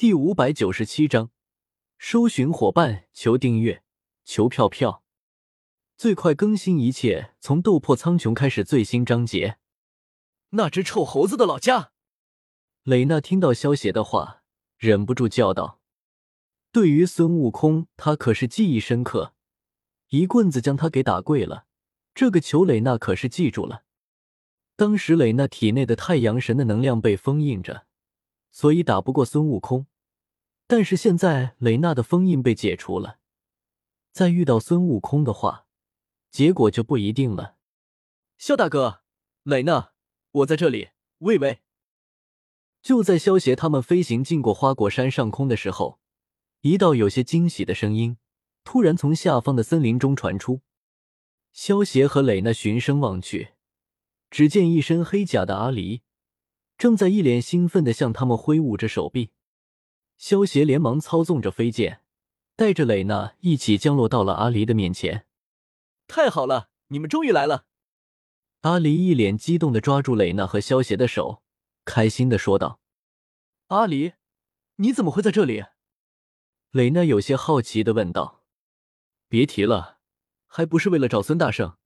第五百九十七章，搜寻伙伴，求订阅，求票票，最快更新，一切从斗破苍穹开始。最新章节。那只臭猴子的老家。蕾娜听到萧邪的话，忍不住叫道：“对于孙悟空，他可是记忆深刻，一棍子将他给打跪了。这个球，蕾娜可是记住了。当时蕾娜体内的太阳神的能量被封印着。”所以打不过孙悟空，但是现在雷娜的封印被解除了，再遇到孙悟空的话，结果就不一定了。萧大哥，雷娜，我在这里。喂喂！就在萧协他们飞行进过花果山上空的时候，一道有些惊喜的声音突然从下方的森林中传出。萧协和蕾娜循声望去，只见一身黑甲的阿离。正在一脸兴奋的向他们挥舞着手臂，萧协连忙操纵着飞剑，带着蕾娜一起降落到了阿离的面前。太好了，你们终于来了！阿离一脸激动的抓住蕾娜和萧协的手，开心的说道：“阿离，你怎么会在这里？”蕾娜有些好奇的问道：“别提了，还不是为了找孙大圣？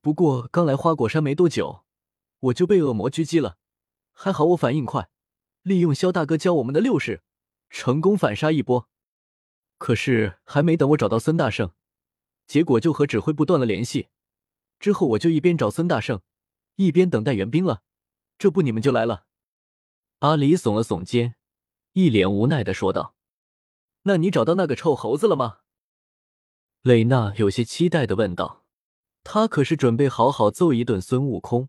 不过刚来花果山没多久，我就被恶魔狙击了。”还好我反应快，利用萧大哥教我们的六式，成功反杀一波。可是还没等我找到孙大圣，结果就和指挥部断了联系。之后我就一边找孙大圣，一边等待援兵了。这不，你们就来了。阿离耸了耸肩，一脸无奈的说道：“那你找到那个臭猴子了吗？”蕾娜有些期待的问道：“他可是准备好好揍一顿孙悟空，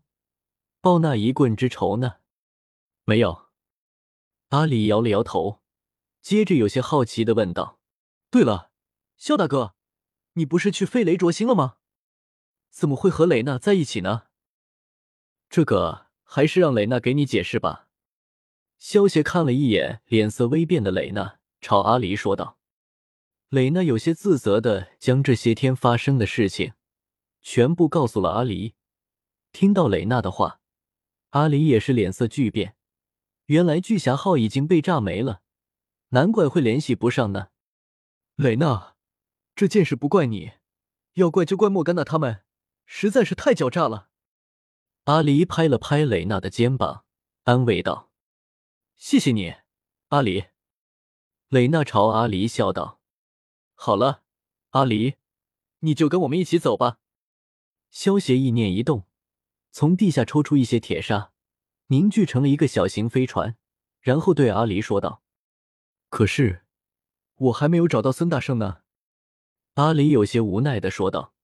报那一棍之仇呢。”没有，阿里摇了摇头，接着有些好奇的问道：“对了，萧大哥，你不是去飞雷灼星了吗？怎么会和雷娜在一起呢？”这个还是让雷娜给你解释吧。萧协看了一眼脸色微变的雷娜，朝阿离说道：“雷娜有些自责的将这些天发生的事情全部告诉了阿离。听到雷娜的话，阿离也是脸色巨变。”原来巨侠号已经被炸没了，难怪会联系不上呢。雷娜，这件事不怪你，要怪就怪莫甘娜他们，实在是太狡诈了。阿离拍了拍雷娜的肩膀，安慰道：“谢谢你，阿离。”雷娜朝阿离笑道：“好了，阿离，你就跟我们一起走吧。”萧协意念一动，从地下抽出一些铁砂。凝聚成了一个小型飞船，然后对阿离说道：“可是，我还没有找到孙大圣呢。”阿离有些无奈的说道：“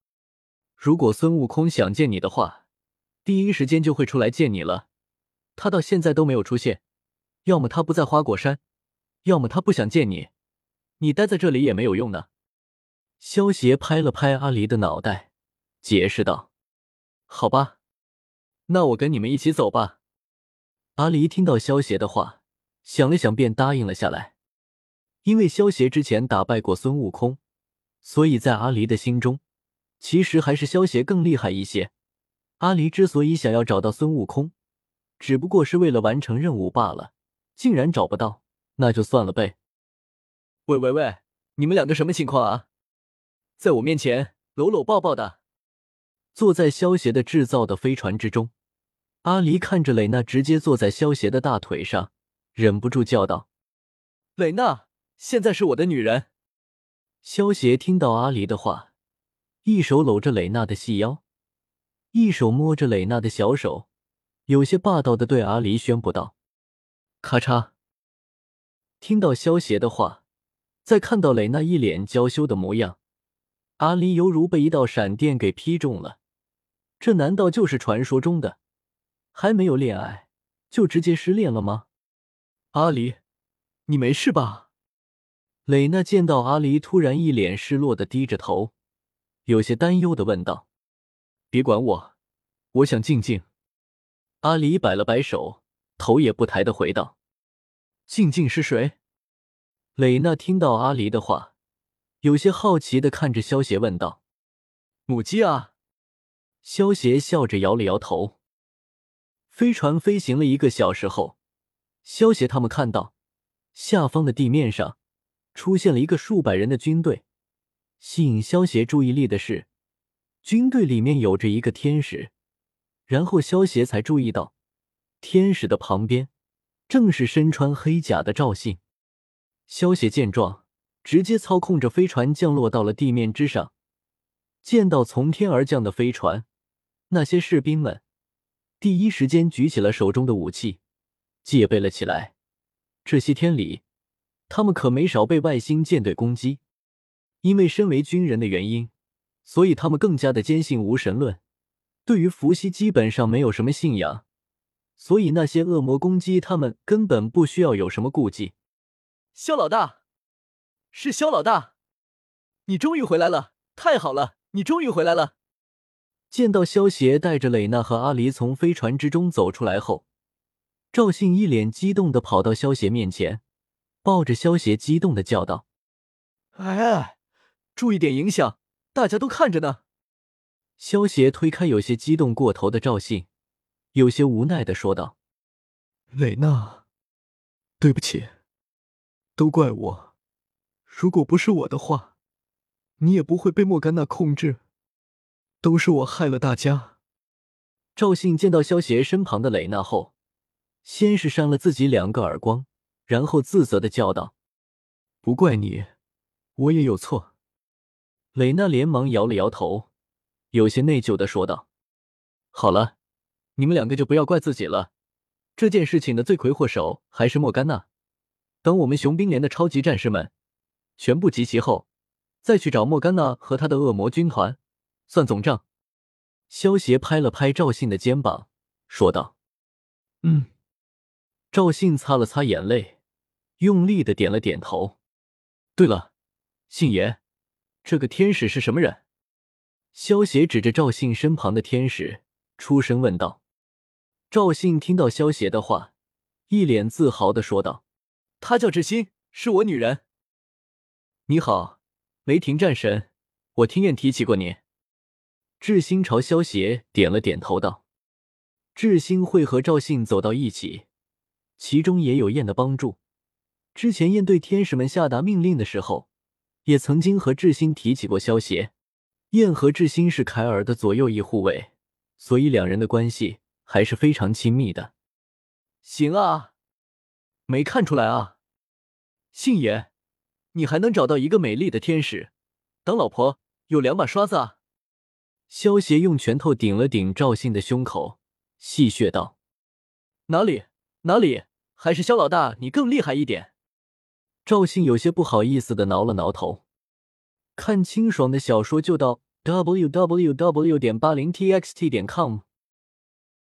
如果孙悟空想见你的话，第一时间就会出来见你了。他到现在都没有出现，要么他不在花果山，要么他不想见你。你待在这里也没有用呢。”萧协拍了拍阿离的脑袋，解释道：“好吧，那我跟你们一起走吧。”阿离听到萧协的话，想了想，便答应了下来。因为萧协之前打败过孙悟空，所以在阿离的心中，其实还是萧协更厉害一些。阿离之所以想要找到孙悟空，只不过是为了完成任务罢了。竟然找不到，那就算了呗。喂喂喂，你们两个什么情况啊？在我面前搂搂抱抱的，坐在萧协的制造的飞船之中。阿离看着蕾娜直接坐在萧邪的大腿上，忍不住叫道：“蕾娜，现在是我的女人。”萧邪听到阿离的话，一手搂着蕾娜的细腰，一手摸着蕾娜的小手，有些霸道的对阿离宣布道：“咔嚓！”听到萧邪的话，再看到蕾娜一脸娇羞的模样，阿离犹如被一道闪电给劈中了。这难道就是传说中的？还没有恋爱就直接失恋了吗？阿离，你没事吧？蕾娜见到阿离突然一脸失落的低着头，有些担忧的问道：“别管我，我想静静。”阿离摆了摆手，头也不抬的回道：“静静是谁？”蕾娜听到阿离的话，有些好奇的看着萧邪问道：“母鸡啊？”萧邪笑着摇了摇头。飞船飞行了一个小时后，萧协他们看到下方的地面上出现了一个数百人的军队。吸引萧协注意力的是，军队里面有着一个天使。然后萧协才注意到，天使的旁边正是身穿黑甲的赵信。萧协见状，直接操控着飞船降落到了地面之上。见到从天而降的飞船，那些士兵们第一时间举起了手中的武器，戒备了起来。这些天里，他们可没少被外星舰队攻击。因为身为军人的原因，所以他们更加的坚信无神论，对于伏羲基本上没有什么信仰。所以那些恶魔攻击他们，根本不需要有什么顾忌。肖老大，是肖老大，你终于回来了，太好了，你终于回来了。见到萧协带着蕾娜和阿离从飞船之中走出来后，赵信一脸激动的跑到萧协面前，抱着萧协激动的叫道：“哎，注意点影响，大家都看着呢。”萧协推开有些激动过头的赵信，有些无奈的说道：“蕾娜，对不起。”都怪我，如果不是我的话，你也不会被莫甘娜控制。都是我害了大家。赵信见到萧协身旁的蕾娜后，先是扇了自己两个耳光，然后自责的叫道：“不怪你，我也有错。”蕾娜连忙摇了摇头，有些内疚的说道：“好了，你们两个就不要怪自己了。这件事情的罪魁祸首还是莫甘娜。”等我们雄兵连的超级战士们全部集齐后，再去找莫甘娜和他的恶魔军团算总账。萧协拍了拍赵信的肩膀，说道：“嗯。”赵信擦了擦眼泪，用力的点了点头。对了，信爷，这个天使是什么人？萧协指着赵信身旁的天使，出声问道。赵信听到萧协的话，一脸自豪的说道。她叫智心，是我女人。你好，雷霆战神，我听燕提起过你。智心朝萧协点了点头，道：“智心会和赵信走到一起，其中也有燕的帮助。之前燕对天使们下达命令的时候，也曾经和智心提起过萧协。燕和智心是凯尔的左右翼护卫，所以两人的关系还是非常亲密的。行啊，没看出来啊。”信爷，你还能找到一个美丽的天使当老婆，有两把刷子啊！萧协用拳头顶了顶赵信的胸口，戏谑道：“哪里哪里，还是肖老大你更厉害一点。”赵信有些不好意思的挠了挠头。看清爽的小说就到 w w w. 点八零 t x t 点 com。